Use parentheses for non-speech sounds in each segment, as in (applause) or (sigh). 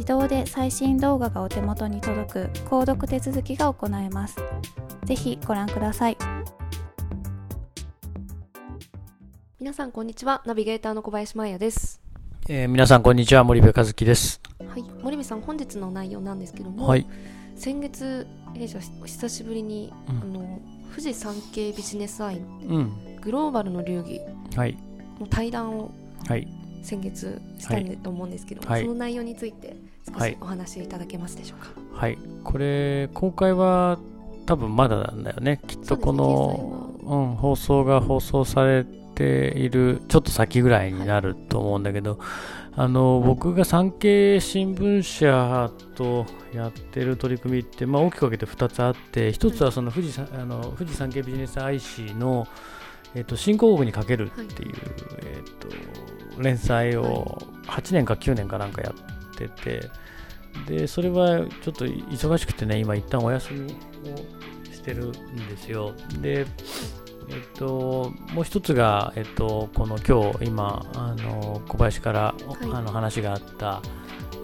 自動で最新動画がお手元に届く購読手続きが行えます。ぜひご覧ください。皆さんこんにちは。ナビゲーターの小林真也です。えー、皆さんこんにちは。森部和樹です。はい。森部さん本日の内容なんですけども、はい。先月弊社お久しぶりに、うん。あの富士山系ビジネスアイうん。グローバルの流儀はい。の対談をはい。先月したんで、と思うんですけども、はい。その内容について少はい。しお話しいただけますでしょうか、はい。これ公開は多分まだなんだよね。きっとこのう、ん、放送が放送されているちょっと先ぐらいになると思うんだけど、あの僕が産経新聞社とやってる取り組みって、まあ、大きく分けて2つあって1つはその富士山あの富士山系ビジネス IC の、えっと新興国にかけるっていう、えっと連載を8年か9年かなんかやっててでそれはちょっと忙しくてね今一旦お休みをしてるんですよ。でえっと、もう一つが、えっと、この今日今あの小林から、い。あの話があった、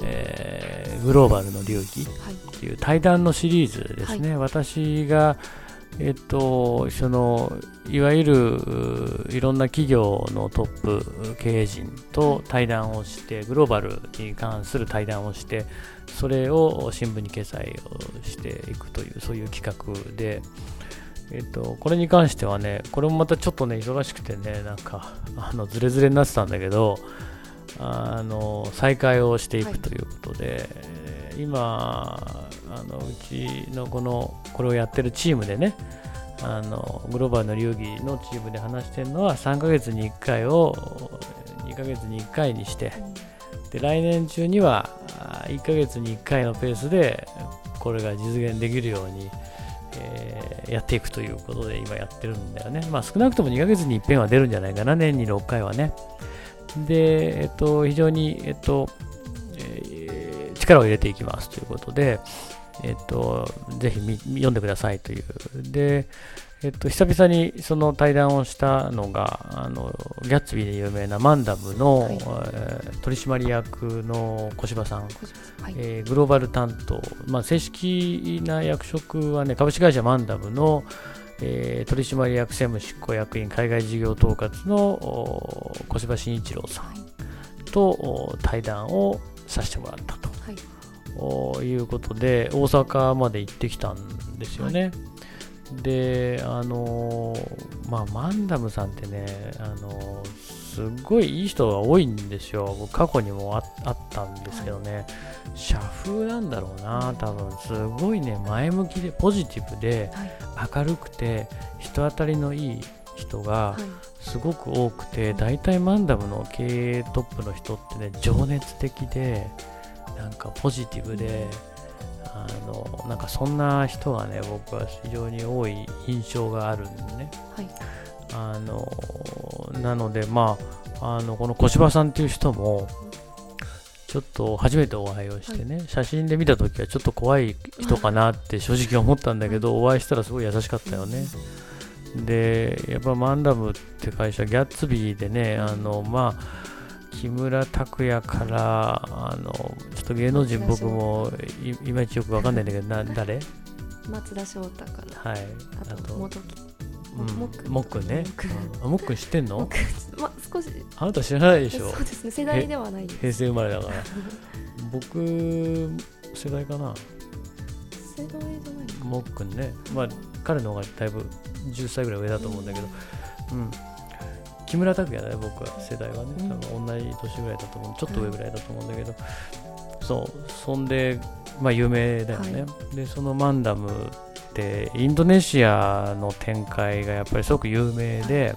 えーグローバルの流儀はい。っていう対談のシリーズですね、私が、えっと、そのいわゆるういろんな企業のトップ経営陣と対談をしてグローバルに関する対談をしてそれを新聞に掲載をしていくというそういう企画で、えっと、これに関してはねこれもまたちょっとね忙しくてねなんかあのズレズレになってたんだけどあの再開をしていはいくということで、今あのうちのこのこれをやってるチームでねあのグローバルの流儀のチームで話してるのは3ヶ月に1回を2ヶ月に1回にしてで来年中にはあ1ヶ月に1回のペースでこれが実現できるように、えーやっていくということで今やってるんだよね。まあ少なくとも2ヶ月に1遍は出るんじゃないかな、年に6回はね。で、えっと、非常に、えっと、えー力を入れていきますということで、えっと、ぜひ見読んでくださいという。で、えっと、久々にその対談をしたのが、あのギャッツビーで有名なマンダムの、はい。えー取締役の小柴さん、はい。えーグローバル担当、まあ、正式な役職はね、株式会社マンダムの、えー取締役専務執行役員海外事業統括のお小柴慎一郎さんとお対談をさせてもらったと。はい。おいうことで大阪まで行ってきたんですよね。であのーまあマンダムさんってねあのーすっごいいい人が多いんですよ。僕過去にもああったんですけどね、社風なんだろうな多分。すごいね前向きでポジティブではい。明るくて人当たりのいい人がはい。すごく多くて大体マンダムの経営トップの人ってね情熱的でなんかポジティブであのなんかそんな人がね僕は非常に多い印象があるんでね。はい。あのなのでまああのこの小芝さんっていう人もちょっと初めてお会いをしてね、写真で見た時はちょっと怖い人かなって正直思ったんだけど、お会いしたらすごい優しかったよね。でやっぱマンダムって会社ギャッツビーでねあのまあ木村拓哉からあのと芸能人僕もいいまいちよくわかんないんだけどな誰？松田翔太かな。はい。あと元木。うん。もっくんね。もっくん。知ってんの？僕まあ少し。あなた知らないでしょ？そうですね。世代ではないです。平成生まれだから。(laughs) 僕世代かな？世代じゃないもっくんね。まあ彼の方がだいぶ10歳ぐらい上だと思うんだけど。うん。木村拓哉だね僕は。世代はね。うん。多分同じ年ぐらいだと思う。ちょっと上ぐらいだと思うんだけど、そうそんでまあ有名だよね、はでそのマンダムってインドネシアの展開がやっぱりすごく有名で、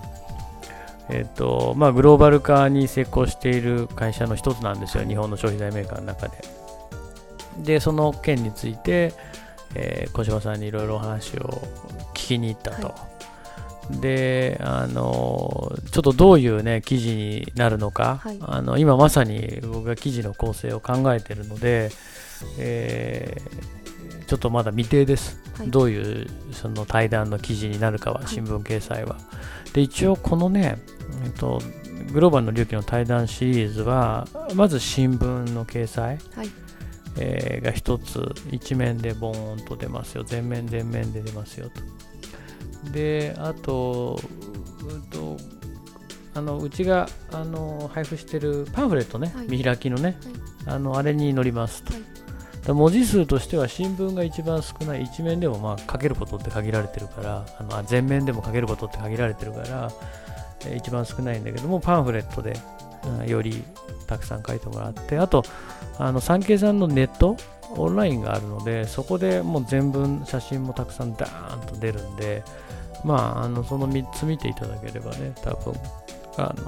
えっとまあ、グローバル化に成功している会社の一つなんですよ、日本の消費財メーカーの中で。で、その件について、えー小島さんにいろいろお話を聞きに行ったと。はで、あのちょっとどういうね、記事になるのか、はいあの今まさに僕が記事の構成を考えているので、えーちょっとまだ未定です。はいどういうその対談の記事になるかは、い新聞掲載は。で、一応このね、えっと、グローバルの隆起の対談シリーズは、まず新聞の掲載、はいえーが一つ、一面でボーンと出ますよ。全面、全面で出ますよと。で、あと、うんと、あのうちがあの配布してるパンフレットね、はい。見開きのね、あのあれに載りますと。はい。文字数としては新聞が一番少ない一面でもまあ書けることって限られてるからあのあ全面でも書けることって限られてるから、えー一番少ないんだけどもパンフレットで、うんよりたくさん書いてもらってあとあの産経さんのネットオンラインがあるのでそこでもう全文写真もたくさんダーンと出るんでまああのその3つ見ていただければね多分あの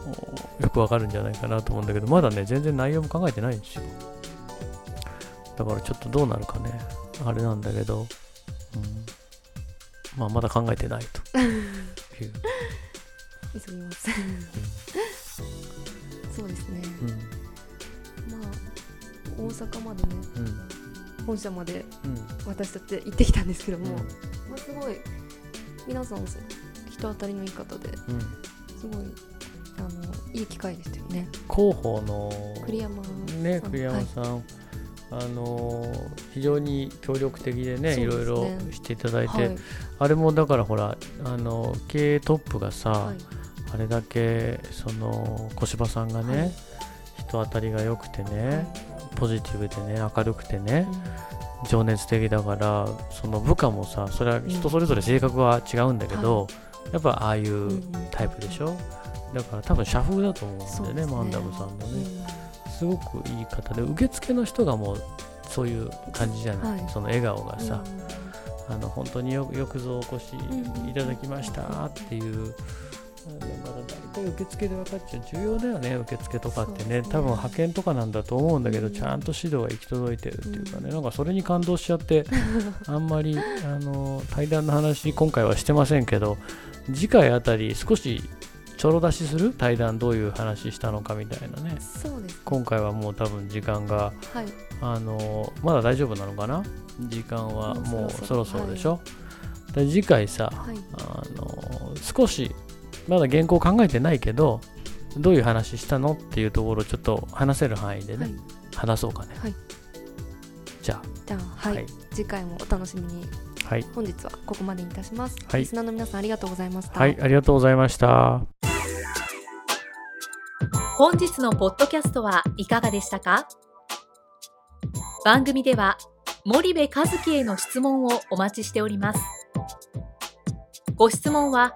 よくわかるんじゃないかなと思うんだけどまだね全然内容も考えてないんですよだからちょっとどうなるかねあれなんだけど、うん、まあまだ考えてないと。いう、(laughs) 急ぎます。そうですね。うん。まあ大阪までねうん。本社までうん。私たち行ってきたんですけども、うん。まあ、すごい皆さんそ人当たりのいい方でうん。すごいあのいい機会でしたよね。広報の栗山さん。ね栗山さん、あのー非常に協力的でねね。いろいろしていただいて、はい。あれもだからほらあの経営トップがさ、はい。あれだけその小芝さんがね、はい。人当たりが良くてね、ポジティブでね明るくてね、うん情熱的だからその部下もさそれは人それぞれ性格は違うんだけど、やっぱああいうんううん。タイプでしょ、だから多分社風だと思うんだよねマンダムさんのうね、ん。すごくいい方で受付の人がもうそういう感じじゃない、はい。その笑顔がさ、うん。あの本当によよくぞお越しうんいただきましたっていう、だから大体受付で分かっちゃう。重要だよね受付とかってね。ね。多分派遣とかなんだと思うんだけど、うん。ちゃんと指導が行き届いてるっていうかね、うんなんかそれに感動しちゃって (laughs) あんまりあの対談の話今回はしてませんけど次回あたり少しちょろ出しする？対談どういう話したのかみたいなね。そうです今回はもう多分時間がはい。あのまだ大丈夫なのかな？時間はもうそろそろ。でしょ、で次回さ、はい。あの少しまだ原稿考えてないけどどういう話したのっていうところをちょっと話せる範囲でね、はい。話そうかね、はい。じゃじゃあはい、はい。次回もお楽しみに。あはい。本日はここまでにいたします、はい。リスナーの皆さんありがとうございました。はいありがとうございました。本日のポッドキャストはいかがでしたか？番組では森部和樹への質問をお待ちしております。ご質問は